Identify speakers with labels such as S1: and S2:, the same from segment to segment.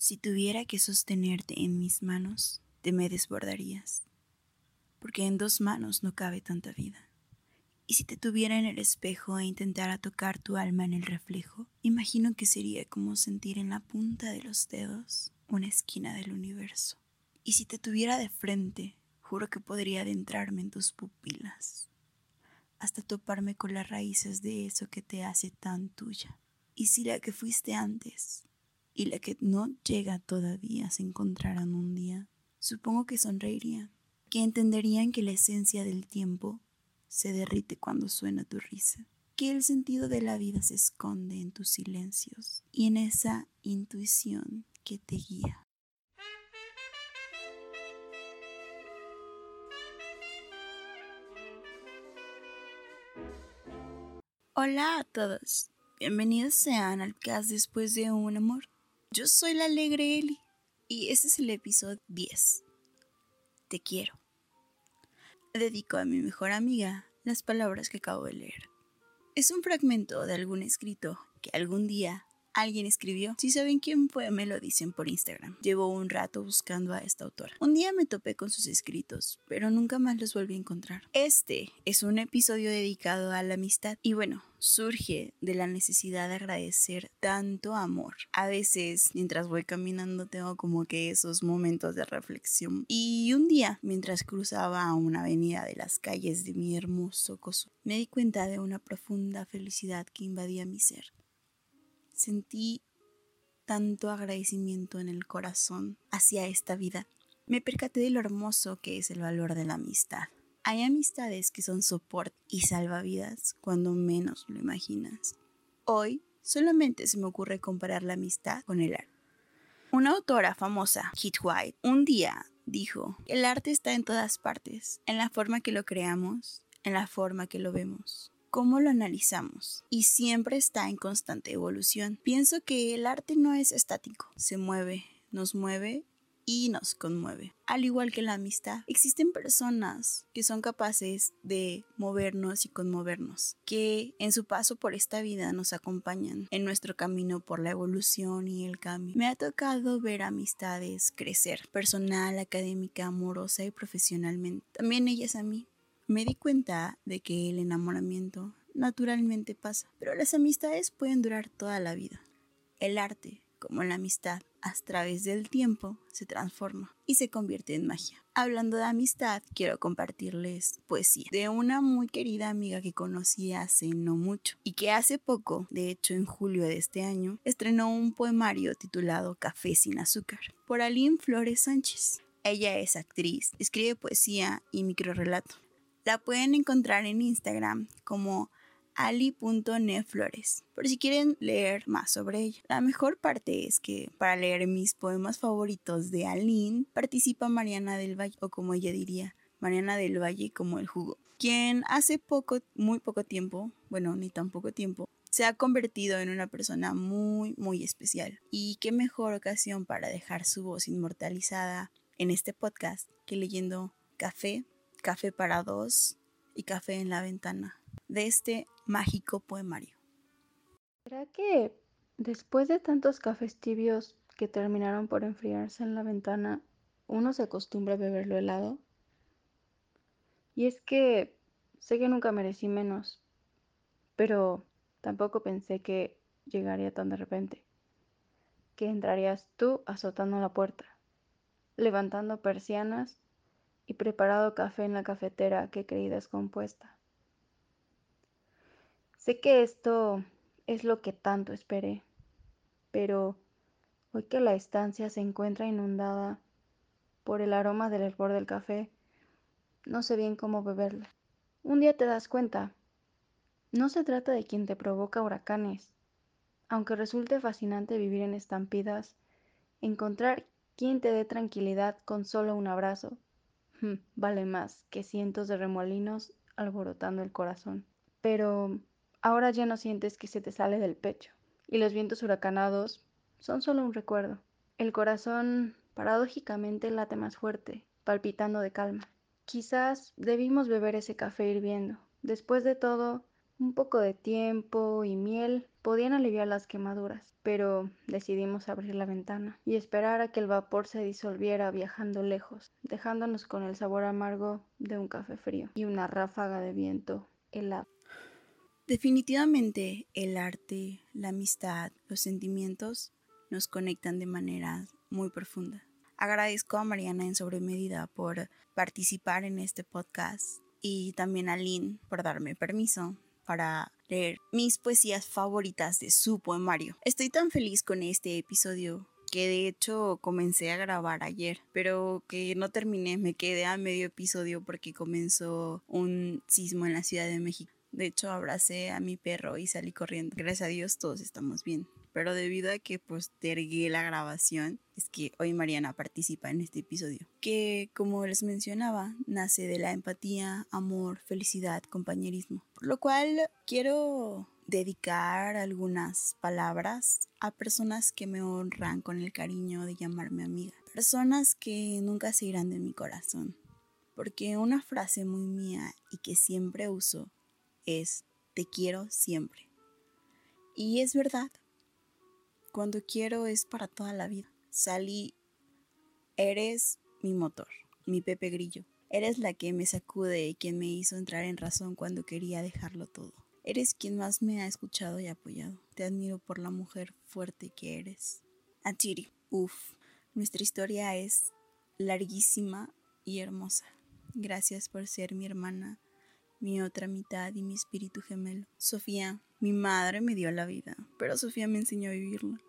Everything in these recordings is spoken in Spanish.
S1: Si tuviera que sostenerte en mis manos, te me desbordarías, porque en dos manos no cabe tanta vida. Y si te tuviera en el espejo e intentara tocar tu alma en el reflejo, imagino que sería como sentir en la punta de los dedos una esquina del universo. Y si te tuviera de frente, juro que podría adentrarme en tus pupilas, hasta toparme con las raíces de eso que te hace tan tuya. Y si la que fuiste antes y la que no llega todavía se encontraran un día, supongo que sonreirían, que entenderían que la esencia del tiempo se derrite cuando suena tu risa, que el sentido de la vida se esconde en tus silencios y en esa intuición que te guía. Hola a todos, bienvenidos sean al cast después de un amor. Yo soy la alegre Eli y este es el episodio 10. Te quiero. Dedico a mi mejor amiga las palabras que acabo de leer. Es un fragmento de algún escrito que algún día alguien escribió. Si saben quién fue, me lo dicen por Instagram. Llevo un rato buscando a esta autora. Un día me topé con sus escritos, pero nunca más los volví a encontrar. Este es un episodio dedicado a la amistad y bueno, surge de la necesidad de agradecer tanto amor. A veces, mientras voy caminando, tengo como que esos momentos de reflexión. Y un día, mientras cruzaba una avenida de las calles de mi hermoso Coso, me di cuenta de una profunda felicidad que invadía mi ser sentí tanto agradecimiento en el corazón hacia esta vida. Me percaté de lo hermoso que es el valor de la amistad. Hay amistades que son soporte y salvavidas cuando menos lo imaginas. Hoy solamente se me ocurre comparar la amistad con el arte. Una autora famosa, Kit White, un día dijo, el arte está en todas partes, en la forma que lo creamos, en la forma que lo vemos cómo lo analizamos y siempre está en constante evolución. Pienso que el arte no es estático, se mueve, nos mueve y nos conmueve. Al igual que la amistad, existen personas que son capaces de movernos y conmovernos, que en su paso por esta vida nos acompañan en nuestro camino por la evolución y el cambio. Me ha tocado ver amistades crecer, personal, académica, amorosa y profesionalmente. También ellas a mí me di cuenta de que el enamoramiento naturalmente pasa, pero las amistades pueden durar toda la vida. El arte, como la amistad, a través del tiempo se transforma y se convierte en magia. Hablando de amistad, quiero compartirles poesía de una muy querida amiga que conocí hace no mucho y que hace poco, de hecho en julio de este año, estrenó un poemario titulado Café sin azúcar por Aline Flores Sánchez. Ella es actriz, escribe poesía y microrelato. La pueden encontrar en Instagram como ali.neflores, por si quieren leer más sobre ella. La mejor parte es que para leer mis poemas favoritos de Aline participa Mariana del Valle, o como ella diría, Mariana del Valle como el jugo, quien hace poco, muy poco tiempo, bueno, ni tan poco tiempo, se ha convertido en una persona muy, muy especial. Y qué mejor ocasión para dejar su voz inmortalizada en este podcast que leyendo Café Café para dos y Café en la ventana de este mágico poemario.
S2: ¿Será que después de tantos cafés tibios que terminaron por enfriarse en la ventana, uno se acostumbra a beberlo helado? Y es que sé que nunca merecí menos, pero tampoco pensé que llegaría tan de repente, que entrarías tú azotando la puerta, levantando persianas y preparado café en la cafetera que creí descompuesta. Sé que esto es lo que tanto esperé, pero hoy que la estancia se encuentra inundada por el aroma del hervor del café, no sé bien cómo beberlo. Un día te das cuenta, no se trata de quien te provoca huracanes, aunque resulte fascinante vivir en estampidas, encontrar quien te dé tranquilidad con solo un abrazo vale más que cientos de remolinos alborotando el corazón. Pero ahora ya no sientes que se te sale del pecho y los vientos huracanados son solo un recuerdo. El corazón paradójicamente late más fuerte, palpitando de calma. Quizás debimos beber ese café hirviendo. Después de todo, un poco de tiempo y miel podían aliviar las quemaduras, pero decidimos abrir la ventana y esperar a que el vapor se disolviera viajando lejos, dejándonos con el sabor amargo de un café frío y una ráfaga de viento helado.
S1: Definitivamente el arte, la amistad, los sentimientos nos conectan de manera muy profunda. Agradezco a Mariana en sobremedida por participar en este podcast y también a Lynn por darme permiso para leer mis poesías favoritas de su poemario. Estoy tan feliz con este episodio que de hecho comencé a grabar ayer, pero que no terminé, me quedé a medio episodio porque comenzó un sismo en la Ciudad de México. De hecho, abracé a mi perro y salí corriendo. Gracias a Dios todos estamos bien pero debido a que postergué la grabación, es que hoy Mariana participa en este episodio, que como les mencionaba, nace de la empatía, amor, felicidad, compañerismo. Por lo cual quiero dedicar algunas palabras a personas que me honran con el cariño de llamarme amiga, personas que nunca se irán de mi corazón, porque una frase muy mía y que siempre uso es te quiero siempre. Y es verdad, cuando quiero es para toda la vida. Sally, eres mi motor, mi Pepe Grillo. Eres la que me sacude y quien me hizo entrar en razón cuando quería dejarlo todo. Eres quien más me ha escuchado y apoyado. Te admiro por la mujer fuerte que eres. Achiri, uff, nuestra historia es larguísima y hermosa. Gracias por ser mi hermana, mi otra mitad y mi espíritu gemelo. Sofía, mi madre me dio la vida, pero Sofía me enseñó a vivirla.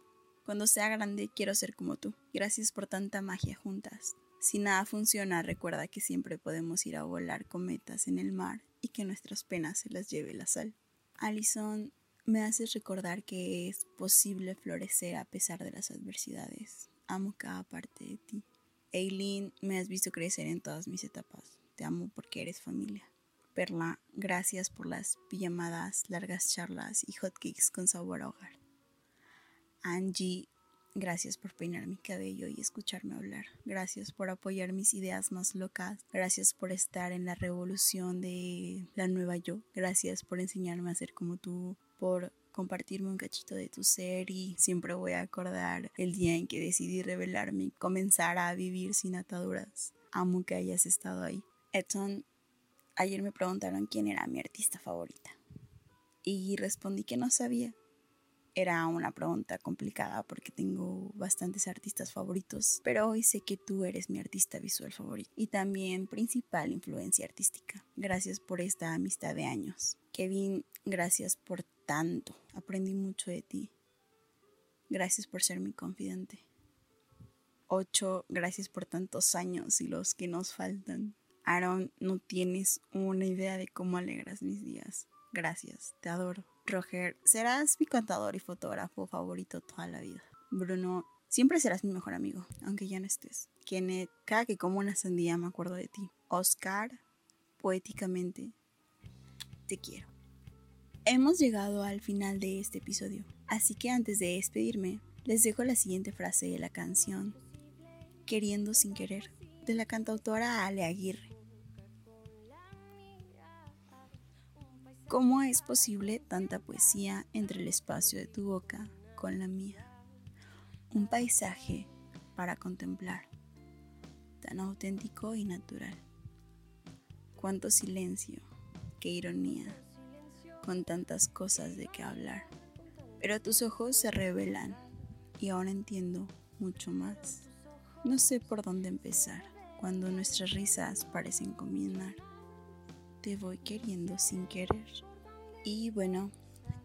S1: Cuando sea grande quiero ser como tú. Gracias por tanta magia juntas. Si nada funciona, recuerda que siempre podemos ir a volar cometas en el mar y que nuestras penas se las lleve la sal. Alison, me haces recordar que es posible florecer a pesar de las adversidades. Amo cada parte de ti. Eileen, me has visto crecer en todas mis etapas. Te amo porque eres familia. Perla, gracias por las pijamadas, largas charlas y hotcakes con sabor a hogar. Angie, gracias por peinar mi cabello y escucharme hablar. Gracias por apoyar mis ideas más locas. Gracias por estar en la revolución de la nueva yo. Gracias por enseñarme a ser como tú, por compartirme un cachito de tu ser y siempre voy a acordar el día en que decidí revelarme y comenzar a vivir sin ataduras. Amo que hayas estado ahí. Edson, ayer me preguntaron quién era mi artista favorita y respondí que no sabía era una pregunta complicada porque tengo bastantes artistas favoritos, pero hoy sé que tú eres mi artista visual favorito y también principal influencia artística. Gracias por esta amistad de años. Kevin, gracias por tanto. Aprendí mucho de ti. Gracias por ser mi confidente. 8. Gracias por tantos años y los que nos faltan. Aaron, no tienes una idea de cómo alegras mis días. Gracias, te adoro. Roger, serás mi contador y fotógrafo favorito toda la vida. Bruno, siempre serás mi mejor amigo, aunque ya no estés. Kenneth, cada que como una sandía me acuerdo de ti. Oscar, poéticamente, te quiero. Hemos llegado al final de este episodio, así que antes de despedirme, les dejo la siguiente frase de la canción Queriendo sin querer, de la cantautora Ale Aguirre. ¿Cómo es posible tanta poesía entre el espacio de tu boca con la mía? Un paisaje para contemplar, tan auténtico y natural. Cuánto silencio, qué ironía, con tantas cosas de qué hablar. Pero tus ojos se revelan y ahora entiendo mucho más. No sé por dónde empezar cuando nuestras risas parecen combinar te voy queriendo sin querer. Y bueno,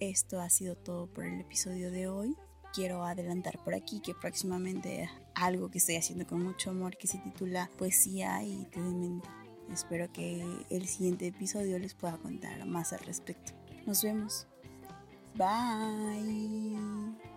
S1: esto ha sido todo por el episodio de hoy. Quiero adelantar por aquí que próximamente algo que estoy haciendo con mucho amor que se titula Poesía y Te Espero que el siguiente episodio les pueda contar más al respecto. Nos vemos. Bye.